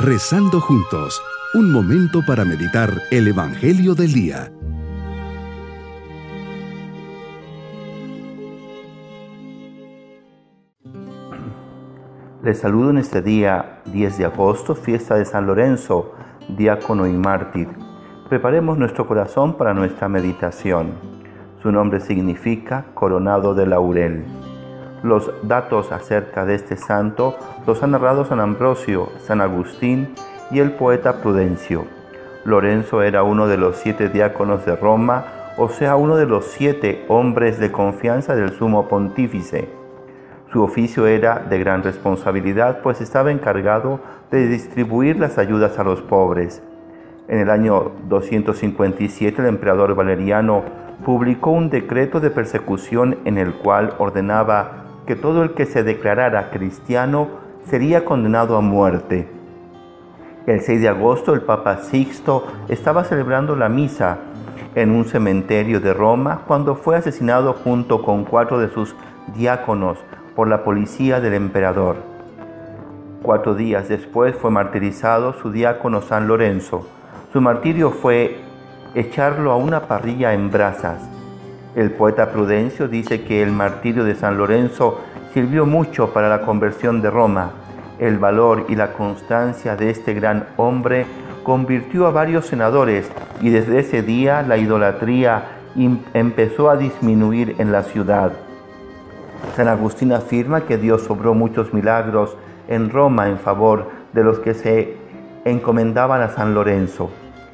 Rezando juntos, un momento para meditar el Evangelio del Día. Les saludo en este día 10 de agosto, fiesta de San Lorenzo, diácono y mártir. Preparemos nuestro corazón para nuestra meditación. Su nombre significa coronado de laurel. Los datos acerca de este santo los han narrado San Ambrosio, San Agustín y el poeta Prudencio. Lorenzo era uno de los siete diáconos de Roma, o sea, uno de los siete hombres de confianza del sumo pontífice. Su oficio era de gran responsabilidad, pues estaba encargado de distribuir las ayudas a los pobres. En el año 257 el emperador Valeriano publicó un decreto de persecución en el cual ordenaba que todo el que se declarara cristiano sería condenado a muerte. El 6 de agosto el Papa Sixto estaba celebrando la misa en un cementerio de Roma cuando fue asesinado junto con cuatro de sus diáconos por la policía del emperador. Cuatro días después fue martirizado su diácono San Lorenzo. Su martirio fue echarlo a una parrilla en brasas. El poeta Prudencio dice que el martirio de San Lorenzo sirvió mucho para la conversión de Roma. El valor y la constancia de este gran hombre convirtió a varios senadores y desde ese día la idolatría empezó a disminuir en la ciudad. San Agustín afirma que Dios obró muchos milagros en Roma en favor de los que se encomendaban a San Lorenzo.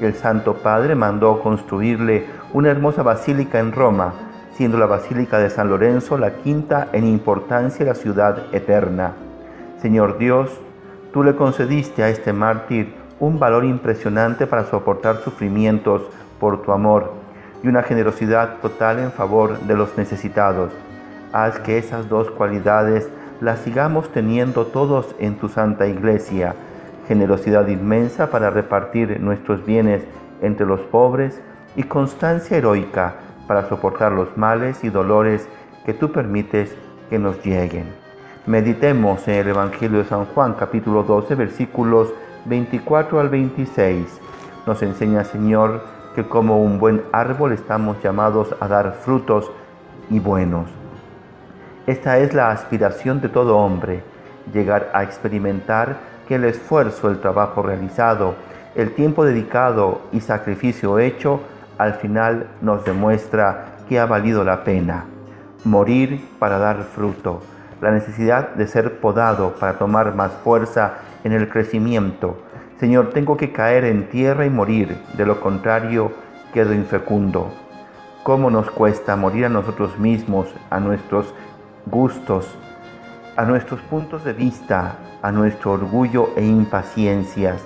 El Santo Padre mandó construirle una hermosa basílica en Roma, siendo la Basílica de San Lorenzo la quinta en importancia de la ciudad eterna. Señor Dios, tú le concediste a este mártir un valor impresionante para soportar sufrimientos por tu amor y una generosidad total en favor de los necesitados. Haz que esas dos cualidades las sigamos teniendo todos en tu Santa Iglesia generosidad inmensa para repartir nuestros bienes entre los pobres y constancia heroica para soportar los males y dolores que tú permites que nos lleguen. Meditemos en el Evangelio de San Juan capítulo 12 versículos 24 al 26. Nos enseña Señor que como un buen árbol estamos llamados a dar frutos y buenos. Esta es la aspiración de todo hombre, llegar a experimentar que el esfuerzo, el trabajo realizado, el tiempo dedicado y sacrificio hecho al final nos demuestra que ha valido la pena. Morir para dar fruto, la necesidad de ser podado para tomar más fuerza en el crecimiento. Señor, tengo que caer en tierra y morir, de lo contrario quedo infecundo. ¿Cómo nos cuesta morir a nosotros mismos, a nuestros gustos, a nuestros puntos de vista, a nuestro orgullo e impaciencias.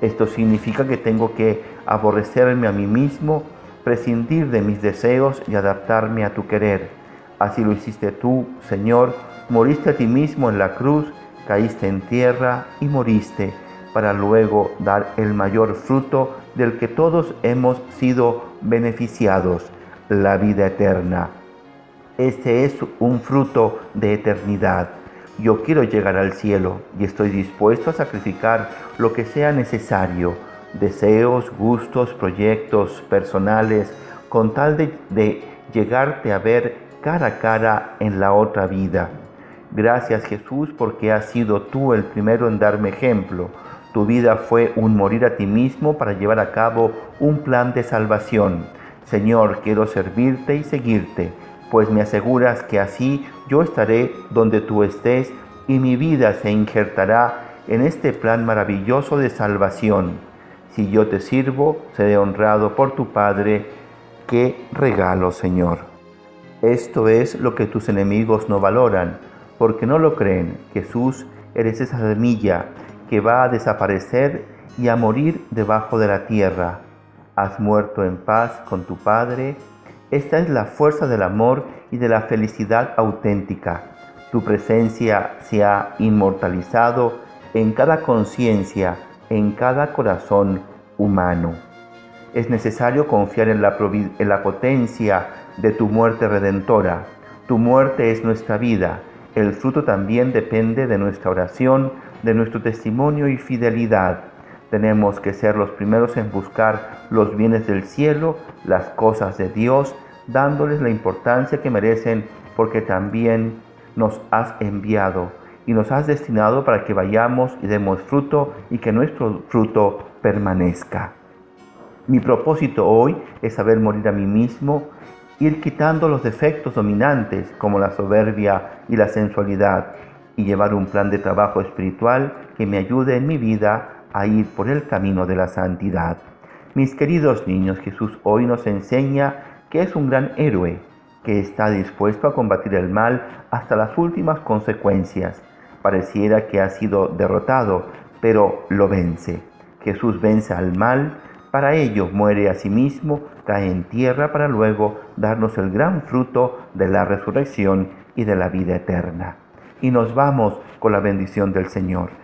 Esto significa que tengo que aborrecerme a mí mismo, prescindir de mis deseos y adaptarme a tu querer. Así lo hiciste tú, Señor, moriste a ti mismo en la cruz, caíste en tierra y moriste, para luego dar el mayor fruto del que todos hemos sido beneficiados, la vida eterna. Este es un fruto de eternidad. Yo quiero llegar al cielo y estoy dispuesto a sacrificar lo que sea necesario, deseos, gustos, proyectos personales, con tal de, llegarte a ver cara a cara en la otra vida. Gracias Jesús porque has sido tú el primero en darme ejemplo. Tu vida fue un morir a ti mismo para llevar a cabo un plan de salvación. Señor, quiero servirte y seguirte pues me aseguras que así yo estaré donde tú estés y mi vida se injertará en este plan maravilloso de salvación. Si yo te sirvo, seré honrado por tu Padre. Qué regalo, Señor. Esto es lo que tus enemigos no valoran, porque no lo creen. Jesús, eres esa semilla que va a desaparecer y a morir debajo de la tierra. Has muerto en paz con tu Padre esta es la fuerza del amor y de la felicidad auténtica. Tu presencia se ha inmortalizado en cada conciencia, en cada corazón humano. Es necesario confiar en la, en la potencia de tu muerte redentora. Tu muerte es nuestra vida. El fruto también depende de nuestra oración, de nuestro testimonio y fidelidad. Tenemos que ser los primeros en buscar los bienes del cielo, las cosas de Dios, dándoles la importancia que merecen porque también nos has enviado y nos has destinado para que vayamos y demos fruto y que nuestro fruto permanezca. Mi propósito hoy es saber morir a mí mismo, ir quitando los defectos dominantes como la soberbia y la sensualidad y llevar un plan de trabajo espiritual que me ayude en mi vida a ir por el camino de la santidad. Mis queridos niños, Jesús hoy nos enseña que es un gran héroe que está dispuesto a combatir el mal hasta las últimas consecuencias. Pareciera que ha sido derrotado, pero lo vence. Jesús vence al mal para ello muere a sí mismo, cae en tierra para luego darnos el gran fruto de la resurrección y de la vida eterna. Y nos vamos con la bendición del Señor.